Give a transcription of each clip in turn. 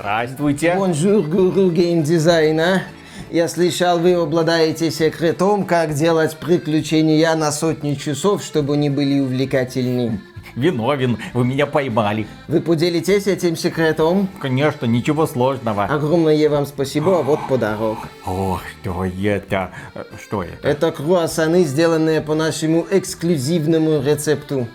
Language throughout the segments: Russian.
Здравствуйте. Bonjour, гуру геймдизайна. Я слышал, вы обладаете секретом, как делать приключения на сотни часов, чтобы они были увлекательны. Виновен, вы меня поймали. Вы поделитесь этим секретом? Конечно, ничего сложного. Огромное вам спасибо, а вот подарок. О, что это? Что это? Это круассаны, сделанные по нашему эксклюзивному рецепту.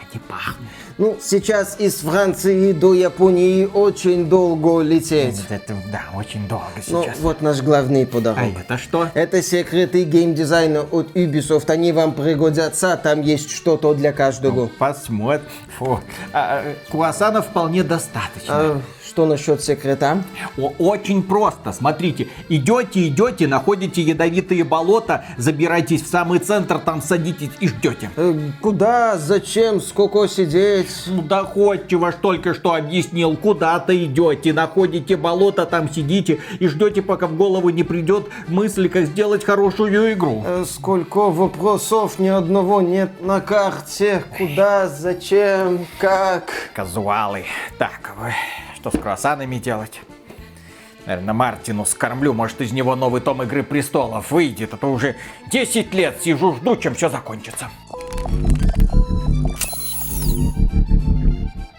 Они пахнут. Ну, сейчас из Франции до Японии очень долго лететь. Это, да, очень долго Ну, сейчас. вот наш главный подарок. А это что? Это секреты геймдизайна от Ubisoft. Они вам пригодятся, там есть что-то для каждого. Посмотрим. Фу. А, э, круассана вполне достаточно. А что насчет секрета? О, очень просто. Смотрите, идете, идете, находите ядовитые болота, забирайтесь в самый центр, там садитесь и ждете. Э, Куда, зачем, сколько сидеть? Ну, доходчиво ж только что объяснил, куда-то идете, находите болото, там сидите и ждете, пока в голову не придет мысль, как сделать хорошую игру. Э, Сколько вопросов, ни одного нет на карте. Куда, зачем, как? Казуалы. Так, вы что с круассанами делать? Наверное, Мартину скормлю, может из него новый том Игры Престолов выйдет, а то уже 10 лет сижу, жду, чем все закончится.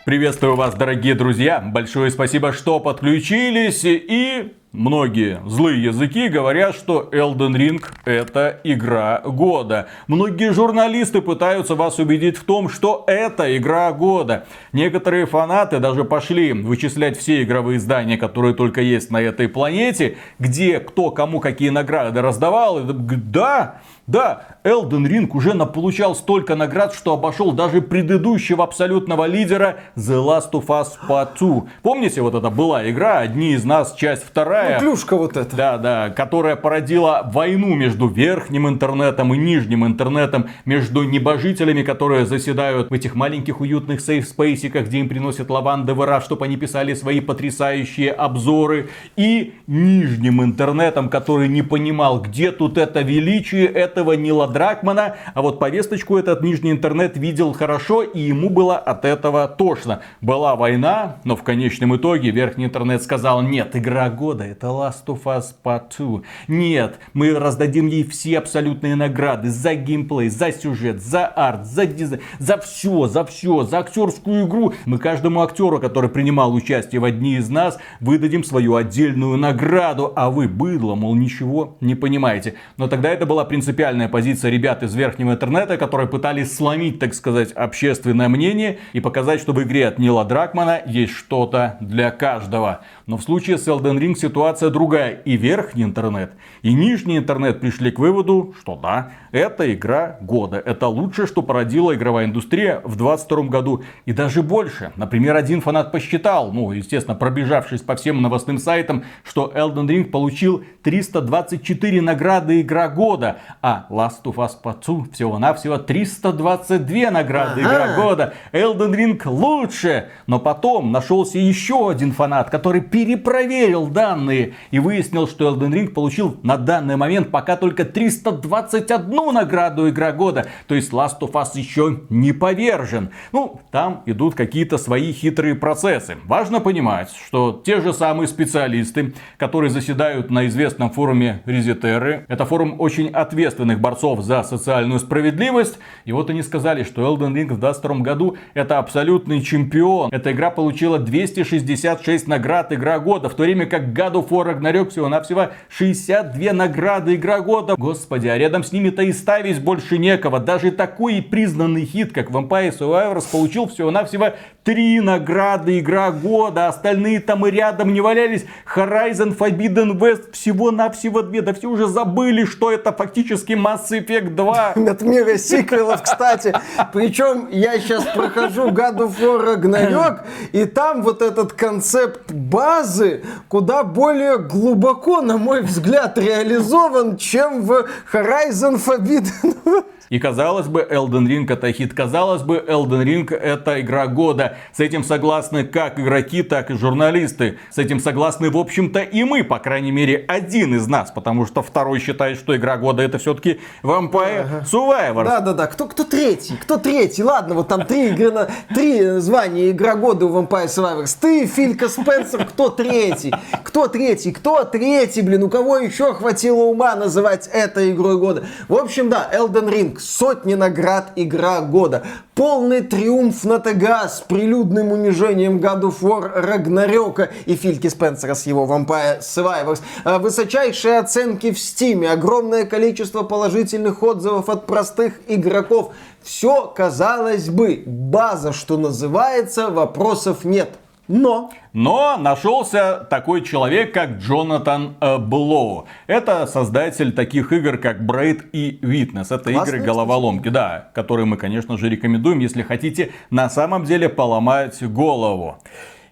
Приветствую вас, дорогие друзья. Большое спасибо, что подключились. И многие злые языки говорят, что Elden Ring это игра года. Многие журналисты пытаются вас убедить в том, что это игра года. Некоторые фанаты даже пошли вычислять все игровые издания, которые только есть на этой планете, где кто кому какие награды раздавал. И да, да, Elden Ring уже наполучал столько наград, что обошел даже предыдущего абсолютного лидера The Last of Us Part 2. Помните, вот это была игра, одни из нас, часть вторая. Плюшка вот эта. Да, да, которая породила войну между верхним интернетом и нижним интернетом, между небожителями, которые заседают в этих маленьких уютных сейф-спейсиках, где им приносят лавандовый раф, чтобы они писали свои потрясающие обзоры, и нижним интернетом, который не понимал, где тут это величие этого Нила Дракмана, а вот повесточку этот нижний интернет видел хорошо, и ему было от этого тошно. Была война, но в конечном итоге верхний интернет сказал, нет, игра года, это Last of Us Part 2. Нет, мы раздадим ей все абсолютные награды за геймплей, за сюжет, за арт, за дизайн, за все, за все, за актерскую игру. Мы каждому актеру, который принимал участие в одни из нас, выдадим свою отдельную награду, а вы, быдло, мол, ничего не понимаете. Но тогда это была принципиальная позиция ребят из верхнего интернета, которые пытались сломить, так сказать, общественное мнение и показать, что в игре от Нила Дракмана есть что-то для каждого. Но в случае с Elden Ring ситуация другая. И верхний интернет, и нижний интернет пришли к выводу, что да, это игра года. Это лучшее, что породила игровая индустрия в 2022 году. И даже больше. Например, один фанат посчитал, ну, естественно, пробежавшись по всем новостным сайтам, что Elden Ring получил 324 награды игра года, а Last of Us 2 всего-навсего 322 награды Ага. игра года. Elden Ring лучше. Но потом нашелся еще один фанат, который перепроверил данные и выяснил, что Elden Ring получил на данный момент пока только 321 награду игра года. То есть Last of Us еще не повержен. Ну, там идут какие-то свои хитрые процессы. Важно понимать, что те же самые специалисты, которые заседают на известном форуме Резетеры, это форум очень ответственных борцов за социальную справедливость. И вот они сказали, что Elden Ring в 2022 году это абсолютный чемпион. Эта игра получила 266 наград игра года, в то время как God of War Ragnarok всего-навсего 62 награды игра года. Господи, а рядом с ними-то и ставить больше некого. Даже такой признанный хит, как Vampire Survivors, получил всего-навсего 3 награды игра года. Остальные там и рядом не валялись. Horizon Forbidden West всего-навсего 2. Да все уже забыли, что это фактически Mass Effect 2. От мира сиквелов, кстати. Причем я сейчас прохожу God of War Ragnarok, и там вот этот концепт базы куда более глубоко, на мой взгляд, реализован, чем в Horizon Forbidden West. И казалось бы, Elden Ring это хит. Казалось бы, Elden Ring это игра года. С этим согласны как игроки, так и журналисты. С этим согласны, в общем-то, и мы, по крайней мере, один из нас. Потому что второй считает, что игра года это все-таки Vampire ага. Survivor. Да-да-да, кто, кто третий? Кто третий? Ладно, вот там три, игры на, три звания игра года у Vampire Survivors. Ты, Филька Спенсер, кто третий? Кто третий? Кто третий, блин? У кого еще хватило ума называть это игрой года? В общем, да, Elden Ring, сотни наград игра года. Полный триумф на ТГ с прилюдным унижением God of War Рагнарёка и Фильки Спенсера с его Vampire Survivors. А, высочайшие оценки в Стиме, огромное количество положительных отзывов от простых игроков. Все, казалось бы, база, что называется, вопросов нет. Но... Но нашелся такой человек, как Джонатан э, Блоу. Это создатель таких игр, как Braid и Witness. Это Классные, игры головоломки, да, которые мы, конечно же, рекомендуем, если хотите на самом деле поломать голову.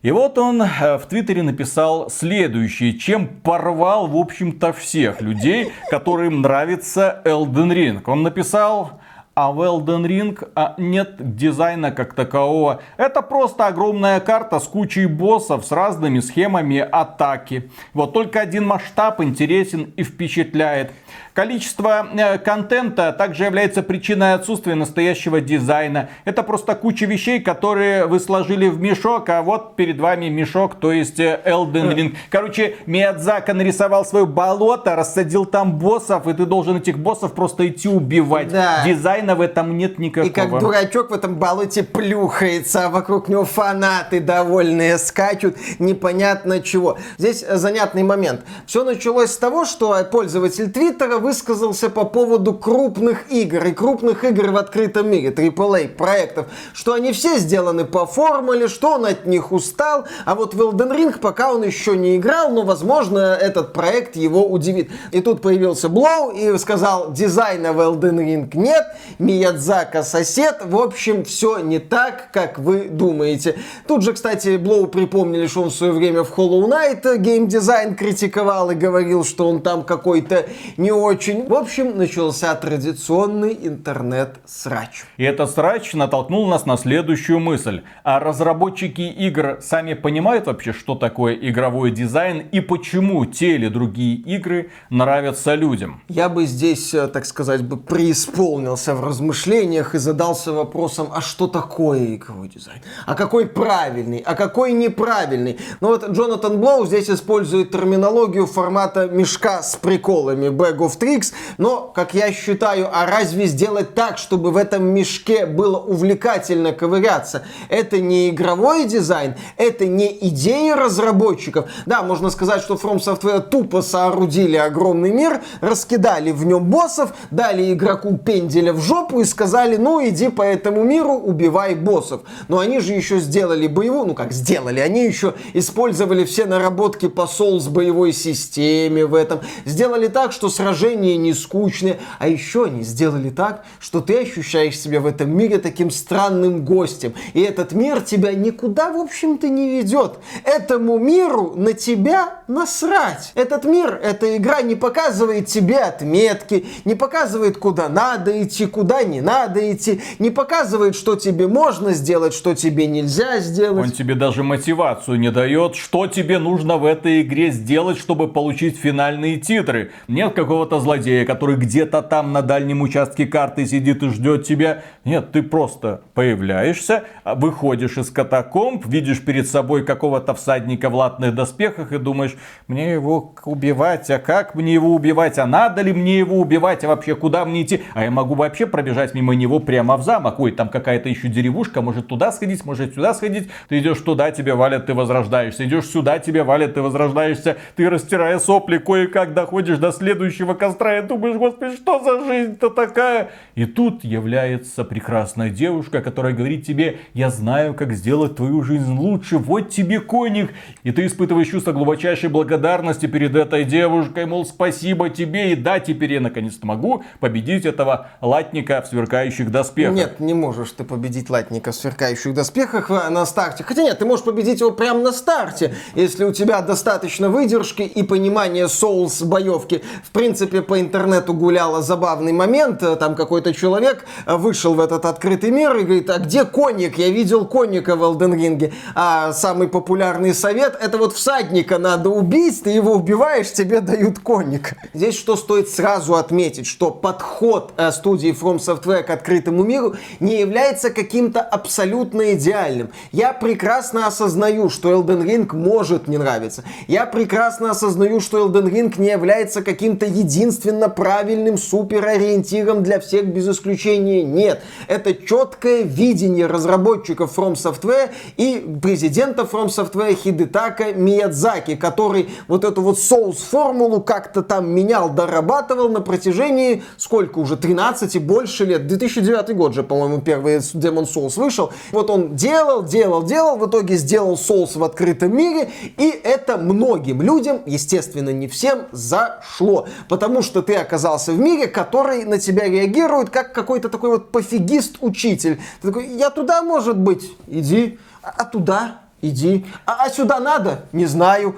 И вот он э, в Твиттере написал следующее, чем порвал, в общем-то, всех людей, которым нравится Elden Ring. Он написал... А в Elden Ring а, нет дизайна как такового. Это просто огромная карта с кучей боссов с разными схемами атаки. Вот только один масштаб интересен и впечатляет. Количество э, контента также является причиной отсутствия настоящего дизайна. Это просто куча вещей, которые вы сложили в мешок, а вот перед вами мешок, то есть э, Elden Ring. Короче, Миядзака нарисовал свое болото, рассадил там боссов, и ты должен этих боссов просто идти убивать. Да. Дизайна в этом нет никакого. И как дурачок в этом болоте плюхается, а вокруг него фанаты довольные скачут, непонятно чего. Здесь занятный момент. Все началось с того, что пользователь Твиттера высказался по поводу крупных игр и крупных игр в открытом мире, AAA проектов, что они все сделаны по формуле, что он от них устал, а вот в Elden Ring пока он еще не играл, но возможно этот проект его удивит. И тут появился Блоу и сказал, дизайна в Elden Ring нет, Миядзака сосед, в общем, все не так, как вы думаете. Тут же, кстати, Блоу припомнили, что он в свое время в Hollow Knight геймдизайн критиковал и говорил, что он там какой-то не очень. В общем, начался традиционный интернет-срач. И этот срач натолкнул нас на следующую мысль. А разработчики игр сами понимают вообще, что такое игровой дизайн и почему те или другие игры нравятся людям? Я бы здесь, э, так сказать, бы преисполнился в размышлениях и задался вопросом, а что такое игровой дизайн? А какой правильный? А какой неправильный? Ну вот Джонатан Блоу здесь использует терминологию формата мешка с приколами Bag of Tricks, но, как я считаю, а разве сделать так, чтобы в этом мешке было увлекательно ковыряться? Это не игровой дизайн, это не идеи разработчиков. Да, можно сказать, что From Software тупо соорудили огромный мир, раскидали в нем боссов, дали игроку пенделя в жопу и сказали, ну иди по этому миру, убивай боссов. Но они же еще сделали боевую, ну как сделали, они еще использовали все наработки по Souls боевой системе в этом, сделали так, что сражение движения не скучные, а еще они сделали так, что ты ощущаешь себя в этом мире таким странным гостем. И этот мир тебя никуда, в общем-то, не ведет. Этому миру на тебя насрать. Этот мир, эта игра не показывает тебе отметки, не показывает, куда надо идти, куда не надо идти, не показывает, что тебе можно сделать, что тебе нельзя сделать. Он тебе даже мотивацию не дает, что тебе нужно в этой игре сделать, чтобы получить финальные титры. Нет какого-то злодея, который где-то там на дальнем участке карты сидит и ждет тебя. Нет, ты просто появляешься, выходишь из катакомб, видишь перед собой какого-то всадника в латных доспехах и думаешь, мне его убивать, а как мне его убивать, а надо ли мне его убивать, а вообще куда мне идти, а я могу вообще пробежать мимо него прямо в замок, ой, там какая-то еще деревушка, может туда сходить, может сюда сходить, ты идешь туда, тебе валят, ты возрождаешься, идешь сюда, тебе валят, ты возрождаешься, ты растирая сопли, кое-как доходишь до следующего костра, костра, и думаешь, господи, что за жизнь-то такая? И тут является прекрасная девушка, которая говорит тебе, я знаю, как сделать твою жизнь лучше, вот тебе коник. И ты испытываешь чувство глубочайшей благодарности перед этой девушкой, мол, спасибо тебе, и да, теперь я наконец-то могу победить этого латника в сверкающих доспехах. Нет, не можешь ты победить латника в сверкающих доспехах на старте. Хотя нет, ты можешь победить его прямо на старте, если у тебя достаточно выдержки и понимания соус боевки. В принципе, принципе, по интернету гуляла забавный момент. Там какой-то человек вышел в этот открытый мир и говорит, а где конник? Я видел конника в Elden Ring. А самый популярный совет, это вот всадника надо убить, ты его убиваешь, тебе дают конник. Здесь что стоит сразу отметить, что подход э, студии From Software к открытому миру не является каким-то абсолютно идеальным. Я прекрасно осознаю, что Elden Ring может не нравиться. Я прекрасно осознаю, что Elden Ring не является каким-то единственно правильным суперориентиром для всех без исключения. Нет. Это четкое видение разработчиков From Software и президента From Software Хидетака Миядзаки, который вот эту вот соус-формулу как-то там менял, дорабатывал на протяжении сколько уже, 13 и больше лет. 2009 год же, по-моему, первый Demon Souls вышел. Вот он делал, делал, делал, в итоге сделал Souls в открытом мире, и это многим людям, естественно, не всем, зашло. Потому что ты оказался в мире, который на тебя реагирует как какой-то такой вот пофигист-учитель. Ты такой, я туда, может быть, иди, а, а туда иди. А, а сюда надо? Не знаю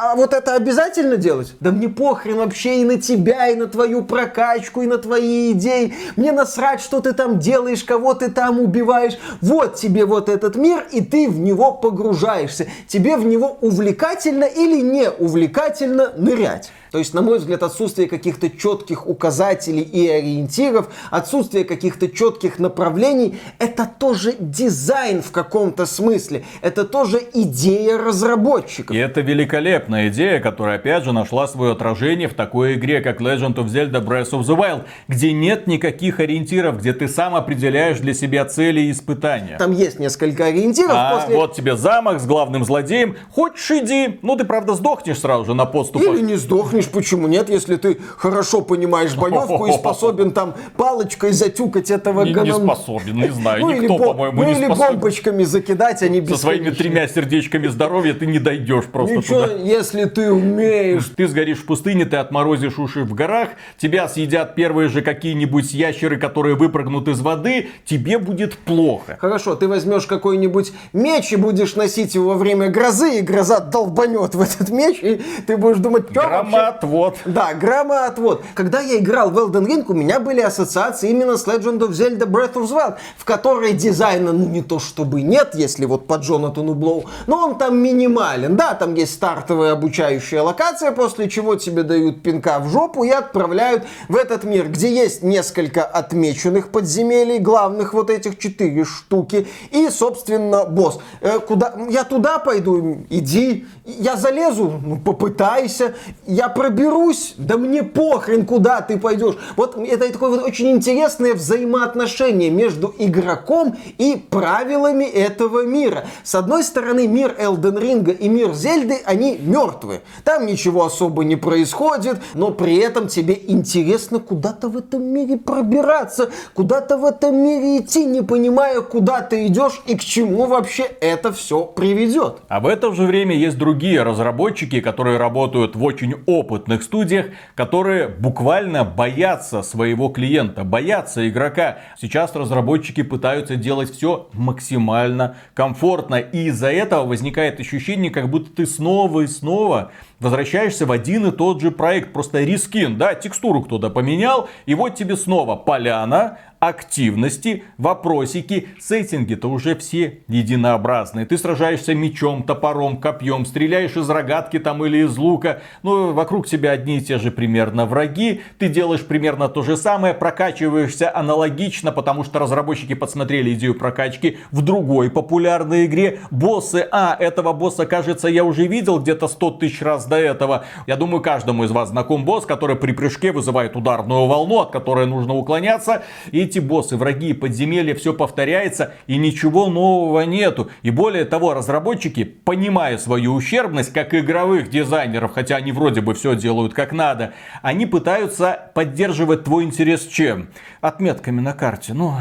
а вот это обязательно делать? Да мне похрен вообще и на тебя, и на твою прокачку, и на твои идеи. Мне насрать, что ты там делаешь, кого ты там убиваешь. Вот тебе вот этот мир, и ты в него погружаешься. Тебе в него увлекательно или не увлекательно нырять. То есть, на мой взгляд, отсутствие каких-то четких указателей и ориентиров, отсутствие каких-то четких направлений, это тоже дизайн в каком-то смысле. Это тоже идея разработчиков. И это великолепная идея, которая, опять же, нашла свое отражение в такой игре, как Legend of Zelda Breath of the Wild, где нет никаких ориентиров, где ты сам определяешь для себя цели и испытания. Там есть несколько ориентиров. А после... вот тебе замок с главным злодеем. Хочешь иди. Ну, ты, правда, сдохнешь сразу же на подступах. Или не сдохнешь сдохнешь, почему нет, если ты хорошо понимаешь боевку и способен там палочкой затюкать этого не, ганон... не способен, не знаю, ну, никто, по-моему, ну, не или способен. бомбочками закидать, они Со своими тремя сердечками здоровья ты не дойдешь просто Ничего, туда. если ты умеешь. Ты сгоришь в пустыне, ты отморозишь уши в горах, тебя съедят первые же какие-нибудь ящеры, которые выпрыгнут из воды, тебе будет плохо. Хорошо, ты возьмешь какой-нибудь меч и будешь носить его во время грозы, и гроза долбанет в этот меч, и ты будешь думать, что Да, да, громоотвод. Когда я играл в Elden Ring, у меня были ассоциации именно с Legend of Zelda Breath of the Wild, в которой дизайна, ну не то чтобы нет, если вот по Джонатану Блоу, но он там минимален. Да, там есть стартовая обучающая локация, после чего тебе дают пинка в жопу и отправляют в этот мир, где есть несколько отмеченных подземелий, главных вот этих четыре штуки, и, собственно, босс. Э, куда? Я туда пойду? Иди. Я залезу? Ну, попытайся. Я проберусь? да мне похрен, куда ты пойдешь. Вот это такое вот очень интересное взаимоотношение между игроком и правилами этого мира. С одной стороны, мир Элден Ринга и мир Зельды, они мертвы. Там ничего особо не происходит, но при этом тебе интересно куда-то в этом мире пробираться, куда-то в этом мире идти, не понимая, куда ты идешь и к чему вообще это все приведет. А в это же время есть другие разработчики, которые работают в очень опытных студиях, которые буквально боятся своего клиента, боятся игрока. Сейчас разработчики пытаются делать все максимально комфортно. И из-за этого возникает ощущение, как будто ты снова и снова возвращаешься в один и тот же проект. Просто рискин, да, текстуру кто-то поменял, и вот тебе снова поляна, активности, вопросики, сеттинги-то уже все единообразные. Ты сражаешься мечом, топором, копьем, стреляешь из рогатки там или из лука, ну, вокруг тебя одни и те же примерно враги, ты делаешь примерно то же самое, прокачиваешься аналогично, потому что разработчики подсмотрели идею прокачки в другой популярной игре. Боссы, а, этого босса, кажется, я уже видел где-то 100 тысяч раз до этого. Я думаю, каждому из вас знаком босс, который при прыжке вызывает ударную волну, от которой нужно уклоняться, и эти боссы, враги, подземелья, все повторяется и ничего нового нету. И более того, разработчики, понимая свою ущербность, как игровых дизайнеров, хотя они вроде бы все делают как надо, они пытаются поддерживать твой интерес чем? Отметками на карте. Ну,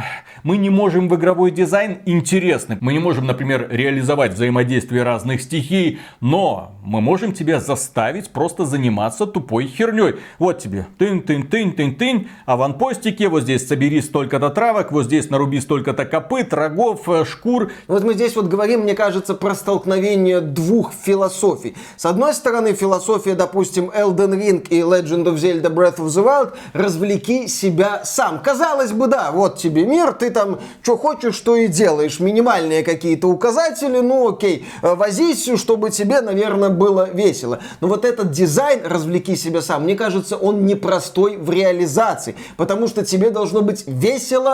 мы не можем в игровой дизайн интересный. Мы не можем, например, реализовать взаимодействие разных стихий, но мы можем тебя заставить просто заниматься тупой херней. Вот тебе тын-тын-тын-тын-тын, аванпостики, вот здесь собери 100 столько-то травок, вот здесь наруби столько-то копыт, рогов, э, шкур. Вот мы здесь вот говорим, мне кажется, про столкновение двух философий. С одной стороны, философия, допустим, Elden Ring и Legend of Zelda Breath of the Wild развлеки себя сам. Казалось бы, да, вот тебе мир, ты там что хочешь, что и делаешь. Минимальные какие-то указатели, ну окей, э, возись, чтобы тебе, наверное, было весело. Но вот этот дизайн развлеки себя сам, мне кажется, он непростой в реализации, потому что тебе должно быть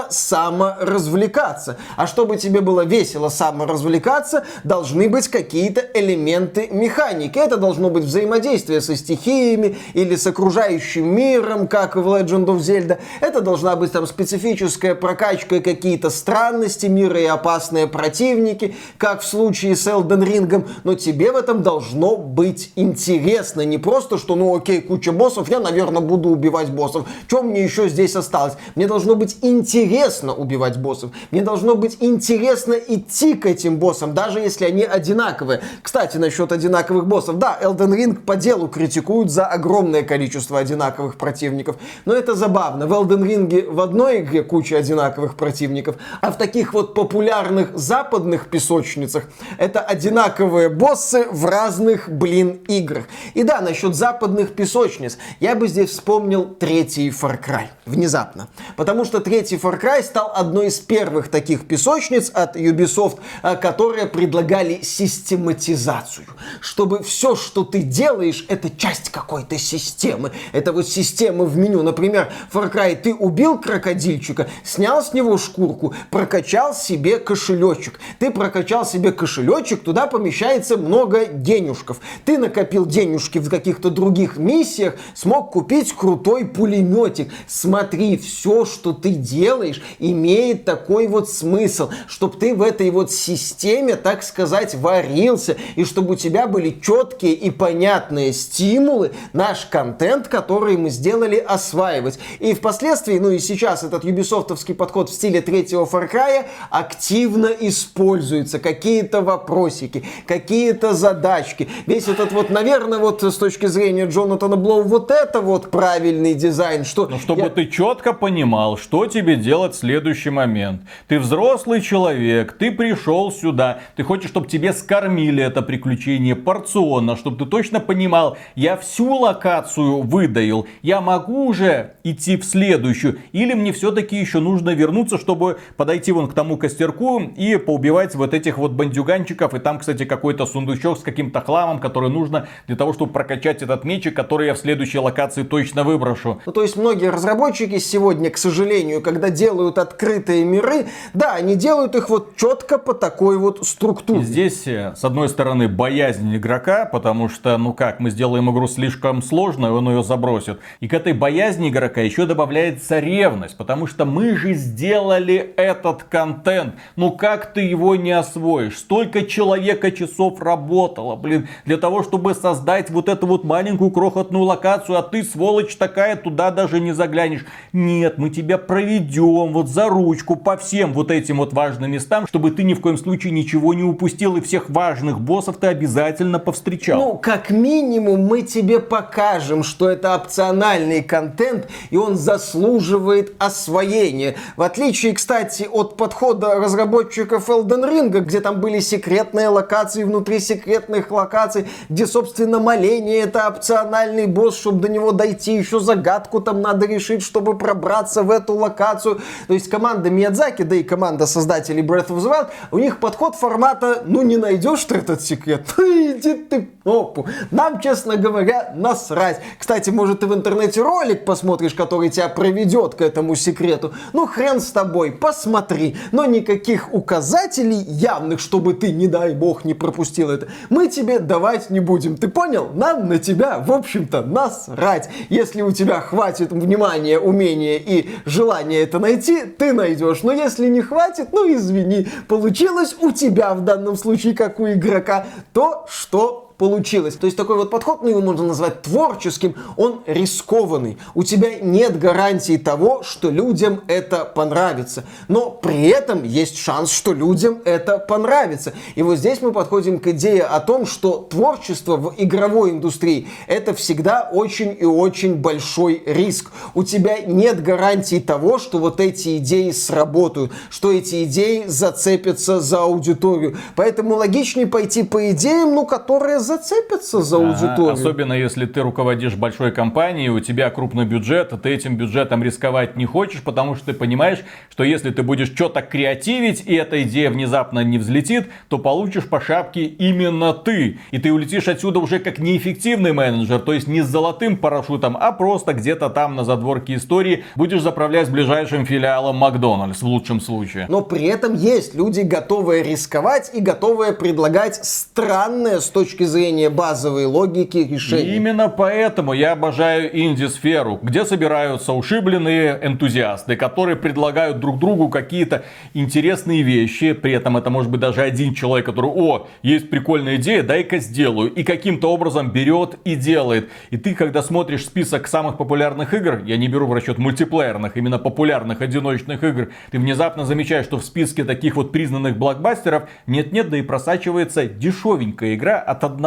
саморазвлекаться. А чтобы тебе было весело саморазвлекаться, должны быть какие-то элементы механики. Это должно быть взаимодействие со стихиями или с окружающим миром, как в Legend of Zelda. Это должна быть там специфическая прокачка какие-то странности мира и опасные противники, как в случае с Elden Ring. Но тебе в этом должно быть интересно. Не просто, что ну окей, куча боссов, я, наверное, буду убивать боссов. Чем мне еще здесь осталось? Мне должно быть интересно убивать боссов. Мне должно быть интересно идти к этим боссам, даже если они одинаковые. Кстати, насчет одинаковых боссов. Да, Elden Ring по делу критикуют за огромное количество одинаковых противников. Но это забавно. В Elden Ring в одной игре куча одинаковых противников, а в таких вот популярных западных песочницах это одинаковые боссы в разных, блин, играх. И да, насчет западных песочниц, я бы здесь вспомнил третий Far Cry. Внезапно. Потому что третий Far Cry стал одной из первых таких песочниц от Ubisoft, а, которые предлагали систематизацию. Чтобы все, что ты делаешь, это часть какой-то системы. Это вот система в меню. Например, Far Cry ты убил крокодильчика, снял с него шкурку, прокачал себе кошелечек. Ты прокачал себе кошелечек, туда помещается много денежков. Ты накопил денежки в каких-то других миссиях, смог купить крутой пулеметик. Смотри, все, что ты делаешь, имеет такой вот смысл, чтобы ты в этой вот системе, так сказать, варился, и чтобы у тебя были четкие и понятные стимулы наш контент, который мы сделали, осваивать. И впоследствии, ну и сейчас этот юбисофтовский подход в стиле третьего Far Cry активно используется. Какие-то вопросики, какие-то задачки. Весь этот вот, наверное, вот с точки зрения Джонатана Блоу, вот это вот правильный дизайн. Что ну, чтобы я... ты четко понимал, что тебе делать следующий момент. Ты взрослый человек, ты пришел сюда, ты хочешь, чтобы тебе скормили это приключение порционно, чтобы ты точно понимал, я всю локацию выдаил, я могу уже идти в следующую, или мне все-таки еще нужно вернуться, чтобы подойти вон к тому костерку и поубивать вот этих вот бандюганчиков, и там, кстати, какой-то сундучок с каким-то хламом, который нужно для того, чтобы прокачать этот мечик, который я в следующей локации точно выброшу. Ну, то есть многие разработчики сегодня, к сожалению, когда делают открытые миры, да, они делают их вот четко по такой вот структуре. И здесь, э, с одной стороны, боязнь игрока, потому что, ну как, мы сделаем игру слишком сложной, он ее забросит. И к этой боязни игрока еще добавляется ревность, потому что мы же сделали этот контент. Ну как ты его не освоишь? Столько человека часов работало, блин, для того, чтобы создать вот эту вот маленькую крохотную локацию, а ты, сволочь такая, туда даже не заглянешь. Нет, мы тебя проведем вот за ручку по всем вот этим вот важным местам, чтобы ты ни в коем случае ничего не упустил и всех важных боссов ты обязательно повстречал. Ну, как минимум, мы тебе покажем, что это опциональный контент, и он заслуживает освоения. В отличие, кстати, от подхода разработчиков Elden Ring, где там были секретные локации внутри секретных локаций, где, собственно, моление это опциональный босс, чтобы до него дойти, еще загадку там надо решить, чтобы пробраться в эту локацию. То есть команда Миядзаки, да и команда создателей Breath of the Wild, у них подход формата, ну не найдешь ты этот секрет, иди ты опу. Нам, честно говоря, насрать. Кстати, может ты в интернете ролик посмотришь, который тебя проведет к этому секрету. Ну хрен с тобой, посмотри. Но никаких указателей явных, чтобы ты, не дай бог, не пропустил это, мы тебе давать не будем. Ты понял? Нам на тебя, в общем-то, насрать. Если у тебя хватит внимания, умения и желания это найти, ты найдешь. Но если не хватит, ну извини, получилось у тебя в данном случае, как у игрока, то, что получилось. То есть такой вот подход, ну его можно назвать творческим, он рискованный. У тебя нет гарантии того, что людям это понравится. Но при этом есть шанс, что людям это понравится. И вот здесь мы подходим к идее о том, что творчество в игровой индустрии это всегда очень и очень большой риск. У тебя нет гарантии того, что вот эти идеи сработают, что эти идеи зацепятся за аудиторию. Поэтому логичнее пойти по идеям, ну, которые зацепятся за аудиторию. Ага, особенно если ты руководишь большой компанией, у тебя крупный бюджет, а ты этим бюджетом рисковать не хочешь, потому что ты понимаешь, что если ты будешь что-то креативить, и эта идея внезапно не взлетит, то получишь по шапке именно ты. И ты улетишь отсюда уже как неэффективный менеджер, то есть не с золотым парашютом, а просто где-то там на задворке истории будешь заправлять ближайшим филиалом Макдональдс в лучшем случае. Но при этом есть люди, готовые рисковать и готовые предлагать странные с точки зрения базовой логики решения. именно поэтому я обожаю инди-сферу, где собираются ушибленные энтузиасты, которые предлагают друг другу какие-то интересные вещи. При этом это может быть даже один человек, который, о, есть прикольная идея, дай-ка сделаю. И каким-то образом берет и делает. И ты, когда смотришь список самых популярных игр, я не беру в расчет мультиплеерных, именно популярных одиночных игр, ты внезапно замечаешь, что в списке таких вот признанных блокбастеров нет-нет, да и просачивается дешевенькая игра от одного,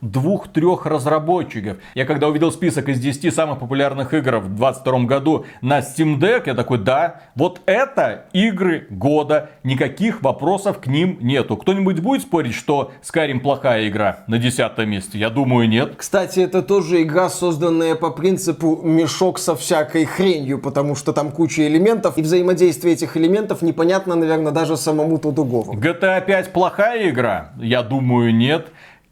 двух, трех разработчиков. Я когда увидел список из 10 самых популярных игр в 2022 году на Steam Deck, я такой, да, вот это игры года, никаких вопросов к ним нету. Кто-нибудь будет спорить, что Skyrim плохая игра на десятом месте? Я думаю, нет. Кстати, это тоже игра, созданная по принципу мешок со всякой хренью, потому что там куча элементов, и взаимодействие этих элементов непонятно, наверное, даже самому Тодугову. GTA 5 плохая игра? Я думаю, нет.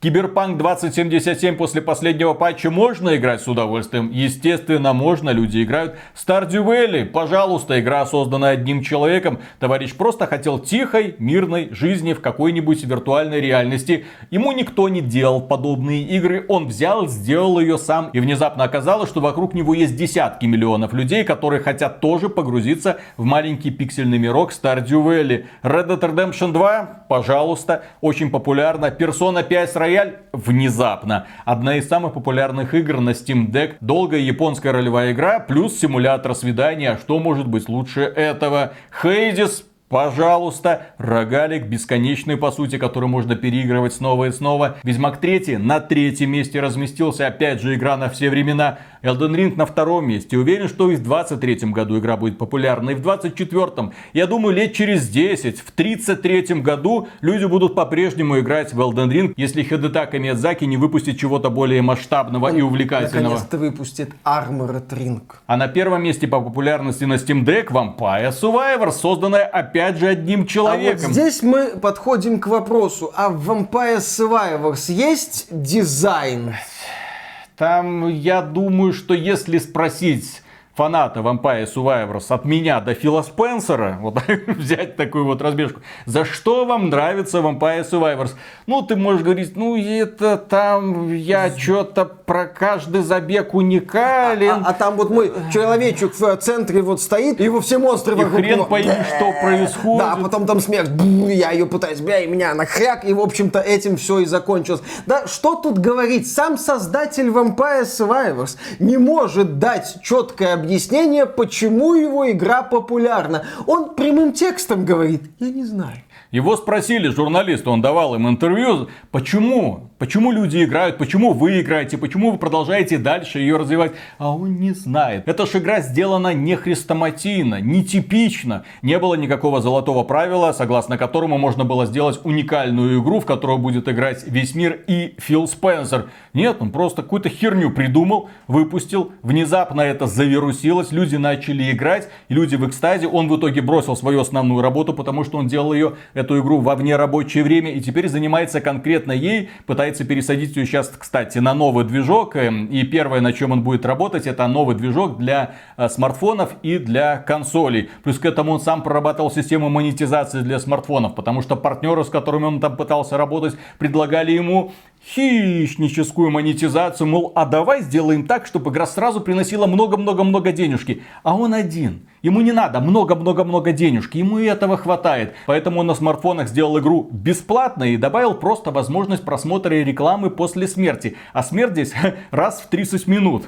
Киберпанк 2077 после последнего патча можно играть с удовольствием? Естественно, можно, люди играют. Stardew Valley, пожалуйста, игра, созданная одним человеком. Товарищ просто хотел тихой, мирной жизни в какой-нибудь виртуальной реальности. Ему никто не делал подобные игры, он взял, сделал ее сам. И внезапно оказалось, что вокруг него есть десятки миллионов людей, которые хотят тоже погрузиться в маленький пиксельный мирок Stardew Valley. Red Dead Redemption 2, пожалуйста, очень популярна. Persona 5 Royal рояль внезапно. Одна из самых популярных игр на Steam Deck. Долгая японская ролевая игра плюс симулятор свидания. Что может быть лучше этого? Хейдис Пожалуйста, рогалик бесконечный по сути, который можно переигрывать снова и снова. Ведьмак 3 на третьем месте разместился, опять же игра на все времена. Elden Ring на втором месте. Уверен, что и в 23 году игра будет популярна, и в 24 Я думаю, лет через 10, в 33 году люди будут по-прежнему играть в Elden Ring, если Хидетака Миядзаки не выпустит чего-то более масштабного Он и увлекательного. Наконец-то выпустит Armored Ring. А на первом месте по популярности на Steam Deck Vampire Survivor, созданная опять же одним человеком. А вот здесь мы подходим к вопросу, а в Vampire Survivors есть дизайн? Там, я думаю, что если спросить фаната Vampire Survivors от меня до Фила Спенсера, вот взять такую вот разбежку, за что вам нравится Vampire Survivors? Ну, ты можешь говорить, ну, это там я что-то про каждый забег уникален. А, а, а там вот мой человечек в центре вот стоит, и его все монстры и вокруг хрен пойми, что происходит. Да, потом там смерть, я ее пытаюсь, бля, и меня на хряк, и, в общем-то, этим все и закончилось. Да, что тут говорить? Сам создатель Vampire Survivors не может дать четкое объяснение, почему его игра популярна. Он прямым текстом говорит, я не знаю. Его спросили журналисты, он давал им интервью, почему, почему люди играют, почему вы играете, почему вы продолжаете дальше ее развивать, а он не знает. Эта же игра сделана не хрестоматийно, не типично, не было никакого золотого правила, согласно которому можно было сделать уникальную игру, в которую будет играть весь мир и Фил Спенсер. Нет, он просто какую-то херню придумал, выпустил, внезапно это завирусилось, люди начали играть, люди в экстазе, он в итоге бросил свою основную работу, потому что он делал ее эту игру во вне рабочее время и теперь занимается конкретно ей, пытается пересадить ее сейчас, кстати, на новый движок. Эм, и первое, на чем он будет работать, это новый движок для э, смартфонов и для консолей. Плюс к этому он сам прорабатывал систему монетизации для смартфонов, потому что партнеры, с которыми он там пытался работать, предлагали ему хищническую монетизацию, мол, а давай сделаем так, чтобы игра сразу приносила много-много-много денежки. А он один. Ему не надо много-много-много денежки, ему и этого хватает. Поэтому он на смартфонах сделал игру бесплатно и добавил просто возможность просмотра рекламы после смерти. А смерть здесь раз в 30 минут.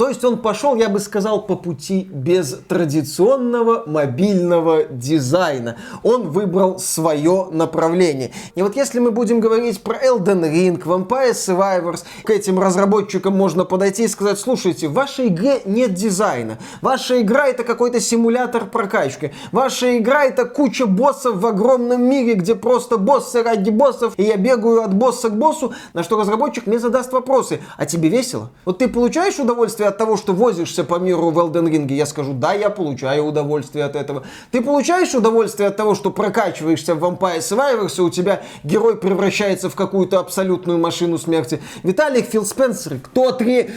То есть он пошел, я бы сказал, по пути без традиционного мобильного дизайна. Он выбрал свое направление. И вот если мы будем говорить про Elden Ring, Vampire Survivors, к этим разработчикам можно подойти и сказать, слушайте, в вашей игре нет дизайна. Ваша игра это какой-то симулятор прокачки. Ваша игра это куча боссов в огромном мире, где просто боссы ради боссов, и я бегаю от босса к боссу, на что разработчик мне задаст вопросы. А тебе весело? Вот ты получаешь удовольствие от того, что возишься по миру в Elden Ring, я скажу, да, я получаю удовольствие от этого. Ты получаешь удовольствие от того, что прокачиваешься в Vampire Survivors, и у тебя герой превращается в какую-то абсолютную машину смерти. Виталик, Фил Спенсер, кто три...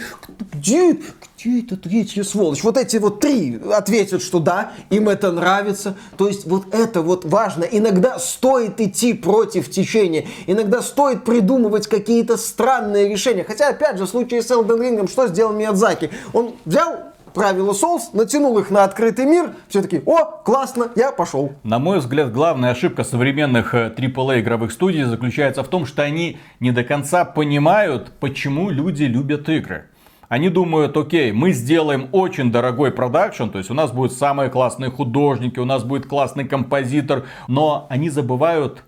Где, где это третья сволочь? Вот эти вот три ответят, что да, им это нравится. То есть вот это вот важно. Иногда стоит идти против течения. Иногда стоит придумывать какие-то странные решения. Хотя, опять же, в случае с Elden Ring, что сделал Миядзаки? Он взял правила Souls, натянул их на открытый мир, все таки о, классно, я пошел. На мой взгляд, главная ошибка современных AAA э, игровых студий заключается в том, что они не до конца понимают, почему люди любят игры. Они думают, окей, мы сделаем очень дорогой продакшн, то есть у нас будут самые классные художники, у нас будет классный композитор, но они забывают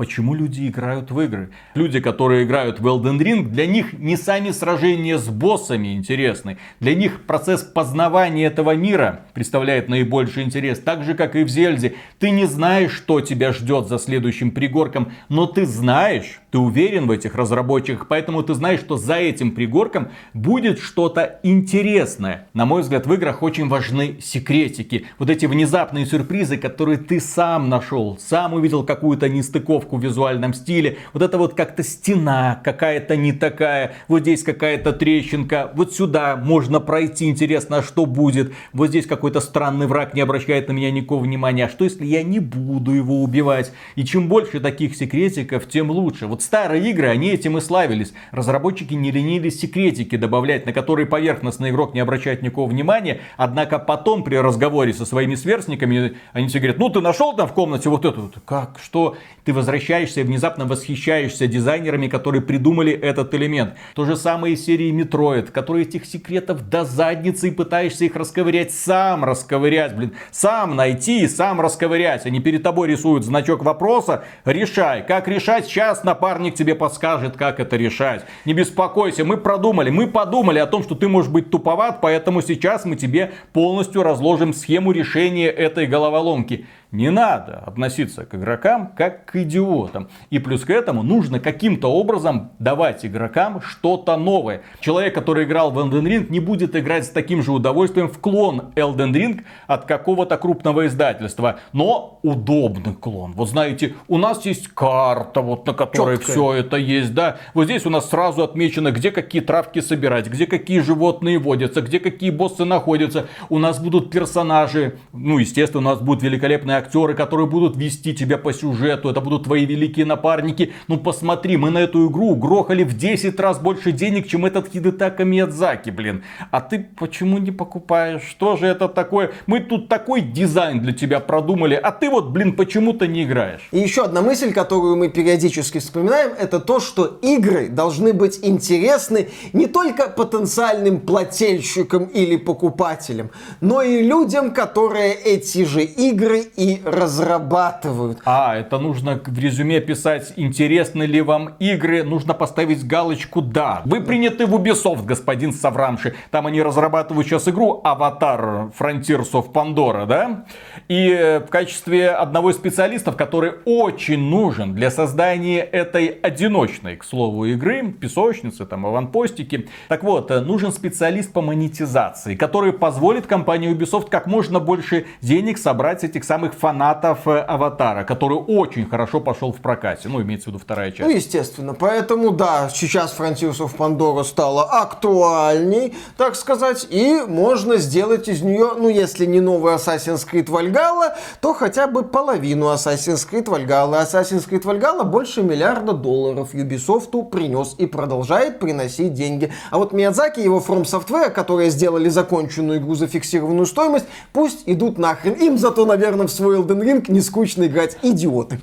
Почему люди играют в игры? Люди, которые играют в Elden Ring, для них не сами сражения с боссами интересны. Для них процесс познавания этого мира представляет наибольший интерес. Так же, как и в Зельде. Ты не знаешь, что тебя ждет за следующим пригорком, но ты знаешь, ты уверен в этих разработчиках, поэтому ты знаешь, что за этим пригорком будет что-то интересное. На мой взгляд, в играх очень важны секретики. Вот эти внезапные сюрпризы, которые ты сам нашел, сам увидел какую-то нестыковку в визуальном стиле. Вот это вот как-то стена какая-то не такая. Вот здесь какая-то трещинка. Вот сюда можно пройти. Интересно, а что будет? Вот здесь какой-то странный враг не обращает на меня никакого внимания. А что если я не буду его убивать? И чем больше таких секретиков, тем лучше. Вот старые игры, они этим и славились. Разработчики не ленились секретики добавлять, на которые поверхностный игрок не обращает никакого внимания. Однако потом при разговоре со своими сверстниками они все говорят, ну ты нашел там в комнате вот эту. Как? Что? Ты возвращаешься возвращаешься и внезапно восхищаешься дизайнерами, которые придумали этот элемент. То же самое из серии Metroid, которые этих секретов до задницы и пытаешься их расковырять, сам расковырять, блин, сам найти и сам расковырять. Они перед тобой рисуют значок вопроса, решай. Как решать, сейчас напарник тебе подскажет, как это решать. Не беспокойся, мы продумали, мы подумали о том, что ты можешь быть туповат, поэтому сейчас мы тебе полностью разложим схему решения этой головоломки. Не надо относиться к игрокам как к идиотам. И плюс к этому нужно каким-то образом давать игрокам что-то новое. Человек, который играл в Elden Ring, не будет играть с таким же удовольствием в клон Elden Ring от какого-то крупного издательства. Но удобный клон. Вот знаете, у нас есть карта, вот на которой Четкая. все это есть, да. Вот здесь у нас сразу отмечено, где какие травки собирать, где какие животные водятся, где какие боссы находятся. У нас будут персонажи, ну, естественно, у нас будет великолепная актеры, которые будут вести тебя по сюжету, это будут твои великие напарники. Ну посмотри, мы на эту игру грохали в 10 раз больше денег, чем этот Хидетака Миядзаки, блин. А ты почему не покупаешь? Что же это такое? Мы тут такой дизайн для тебя продумали, а ты вот, блин, почему-то не играешь. И еще одна мысль, которую мы периодически вспоминаем, это то, что игры должны быть интересны не только потенциальным плательщикам или покупателям, но и людям, которые эти же игры и разрабатывают. А, это нужно в резюме писать, интересны ли вам игры, нужно поставить галочку «Да». Вы приняты в Ubisoft, господин Саврамши. Там они разрабатывают сейчас игру «Аватар Frontiers of Pandora», да? И э, в качестве одного из специалистов, который очень нужен для создания этой одиночной, к слову, игры, песочницы, там, аванпостики. Так вот, э, нужен специалист по монетизации, который позволит компании Ubisoft как можно больше денег собрать с этих самых фанатов э, Аватара, который очень хорошо пошел в прокате. Ну, имеется в виду вторая часть. Ну, естественно. Поэтому, да, сейчас Frontiers of Pandora стала актуальней, так сказать, и можно сделать из нее, ну, если не новый Assassin's Creed Valhalla, то хотя бы половину Assassin's Creed Valhalla. Assassin's Creed Valhalla больше миллиарда долларов Ubisoft принес и продолжает приносить деньги. А вот Миядзаки и его From Software, которые сделали законченную игру за фиксированную стоимость, пусть идут нахрен. Им зато, наверное, в свой Elden Ring не скучно играть. Идиоты.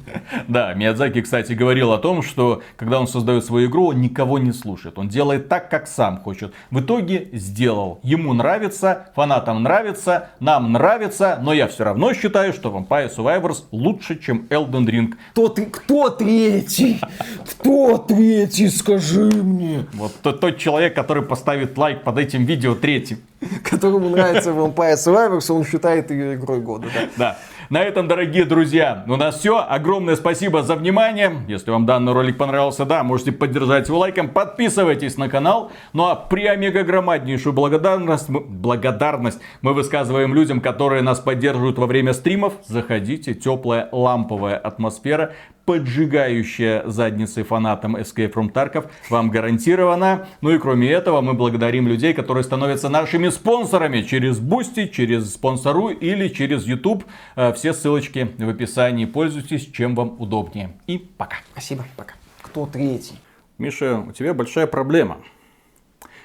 Да, Миядзаки, кстати, говорил о том, что когда он создает свою игру, он никого не слушает. Он делает так, как сам хочет. В итоге сделал. Ему нравится, фанатам нравится, нам нравится, но я все равно считаю, что Vampire Survivors лучше, чем Elden Ring. Кто, ты, кто третий? Кто третий, скажи мне? Вот тот, тот человек, который поставит лайк под этим видео третьим. Которому нравится Vampire Survivors, он считает ее игрой года. Да. Да. На этом, дорогие друзья, у нас все. Огромное спасибо за внимание. Если вам данный ролик понравился, да, можете поддержать его лайком. Подписывайтесь на канал. Ну а при омега громаднейшую благодарность, благодарность мы высказываем людям, которые нас поддерживают во время стримов. Заходите, теплая ламповая атмосфера поджигающая задницы фанатам Escape from Tarkov вам гарантирована. Ну и кроме этого, мы благодарим людей, которые становятся нашими спонсорами через Boosty, через спонсорку или через YouTube. Э, все ссылочки в описании. Пользуйтесь, чем вам удобнее. И пока. Спасибо, пока. Кто третий? Миша, у тебя большая проблема.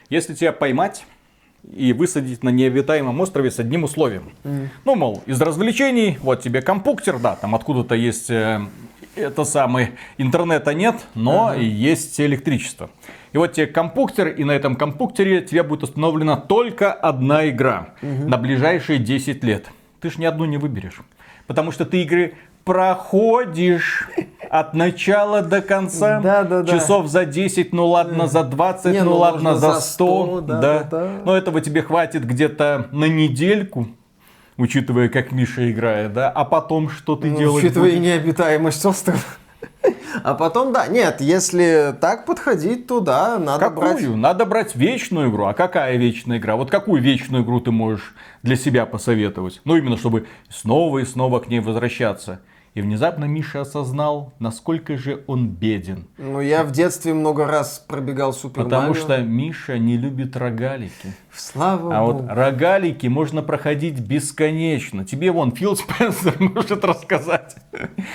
Если тебя поймать и высадить на необитаемом острове с одним условием. Mm. Ну, мол, из развлечений, вот тебе компуктер, да, там откуда-то есть э, это самый, интернета нет, но ага. есть электричество. И вот тебе компьютер, и на этом компьютере тебе будет установлена только одна игра угу. на ближайшие 10 лет. Ты ж ни одну не выберешь. Потому что ты игры проходишь от начала до конца. Да, да, да. Часов за 10, ну ладно, за 20, не, ну, ну ладно, за 100. За 100 да, да. Да. Но этого тебе хватит где-то на недельку учитывая, как Миша играет, да? А потом что ты ну, делаешь? Учитывая будешь? необитаемость острова. А потом, да, нет, если так подходить, то да, надо Какую? брать... Надо брать вечную игру. А какая вечная игра? Вот какую вечную игру ты можешь для себя посоветовать? Ну, именно, чтобы снова и снова к ней возвращаться. И внезапно Миша осознал, насколько же он беден. Ну, я в детстве много раз пробегал Супер Потому Марио. что Миша не любит рогалики. Слава а Богу. вот рогалики можно проходить бесконечно. Тебе вон Фил Спенсер может рассказать.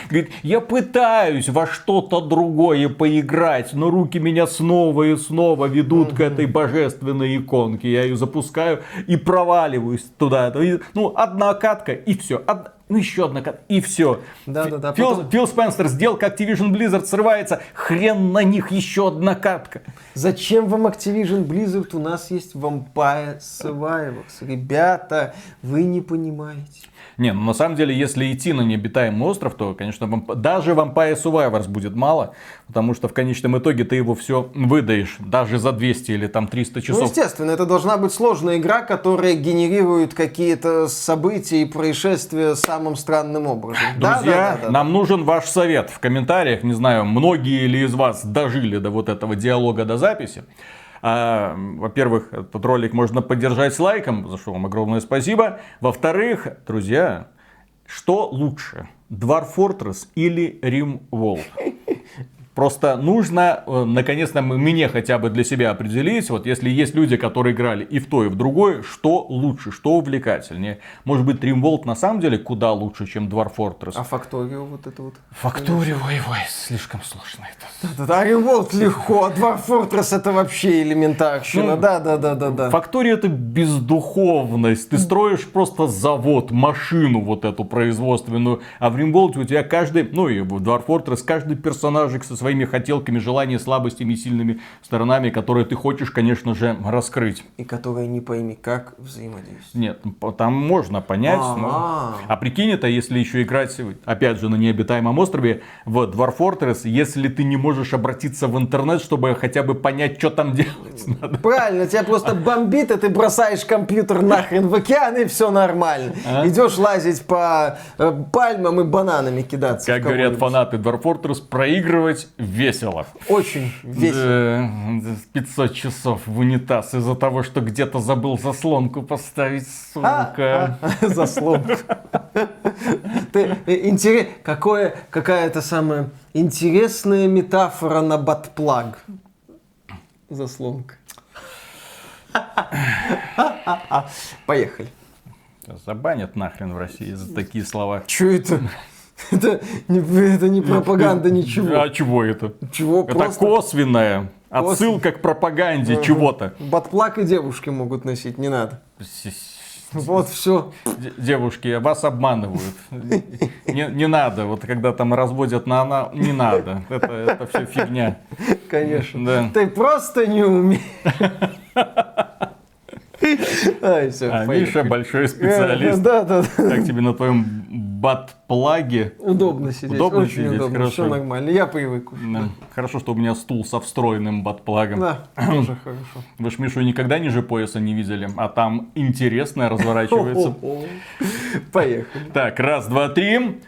Говорит, я пытаюсь во что-то другое поиграть, но руки меня снова и снова ведут к этой божественной иконке. Я ее запускаю и проваливаюсь туда. Ну, одна катка и все ну еще одна и все. Да, да, да. Фил, потом... Фил Спенсер сделка Activision Blizzard срывается, хрен на них еще одна катка. Зачем вам Activision Blizzard? У нас есть Vampire Survivors. Ребята, вы не понимаете. Не, ну на самом деле, если идти на необитаемый остров, то, конечно, вам, даже Vampire Survivors будет мало, потому что в конечном итоге ты его все выдаешь, даже за 200 или там 300 часов. Ну, естественно, это должна быть сложная игра, которая генерирует какие-то события и происшествия самым странным образом. Друзья, да, да, да, да, нам нужен ваш совет в комментариях, не знаю, многие ли из вас дожили до вот этого диалога, до записи. А, во-первых, этот ролик можно поддержать лайком, за что вам огромное спасибо. Во-вторых, друзья, что лучше? Dwarf Fortress или Rimworld? Просто нужно, э, наконец-то, мне хотя бы для себя определить, вот если есть люди, которые играли и в то, и в другое, что лучше, что увлекательнее. Может быть, Римволт на самом деле куда лучше, чем Dwarf Fortress. А Факторио вот это вот? Факторио, ой, ой, слишком сложно это. Да-да-да, Римволт легко, а Dwarf Fortress это вообще элементарщина, ну, да-да-да-да. Факторио это бездуховность, ты строишь просто завод, машину вот эту производственную, а в Римволте у тебя каждый, ну и в Dwarf Fortress каждый персонажик со своей своими хотелками, желаниями, слабостями и сильными сторонами, которые ты хочешь, конечно же, раскрыть. И которые не пойми, как взаимодействовать. Нет, там можно понять. Но... А прикинь это, если еще играть, опять же, на необитаемом острове в Dwarf Fortress, если ты не можешь обратиться в интернет, чтобы хотя бы понять, что там делать надо. Правильно, тебя просто бомбит, и ты бросаешь компьютер нахрен в океан, и все нормально. А? Идешь лазить по э, пальмам и бананами кидаться. Как говорят фанаты Dwarf Fortress, проигрывать весело. Очень весело. 500 часов в унитаз из-за того, что где-то забыл заслонку поставить, сука. А, а, заслонку. Ты, э, интерес, какое, какая-то самая интересная метафора на батплаг. Заслонка. Поехали. Забанят нахрен в России за такие слова. Че это? Это не, это не пропаганда, ничего. А чего это? Чего? Это Просто косвенная отсылка к пропаганде чего-то. батплаг и девушки могут носить, не надо. Вот все. Девушки, вас обманывают. Не, не надо. Вот когда там разводят на она, не надо. Это, это все фигня. Конечно. Да. Ты просто не умеешь. А Миша большой специалист. Да, да, да. Как тебе на твоем батплаге? Удобно сидеть. Удобно очень сидеть, удобно. хорошо. Все нормально. Я привык. Да. Хорошо, что у меня стул со встроенным батплагом. Да, тоже хорошо. Вы ж Мишу никогда ниже пояса не видели, а там интересное разворачивается. Поехали. Так, раз, два, три.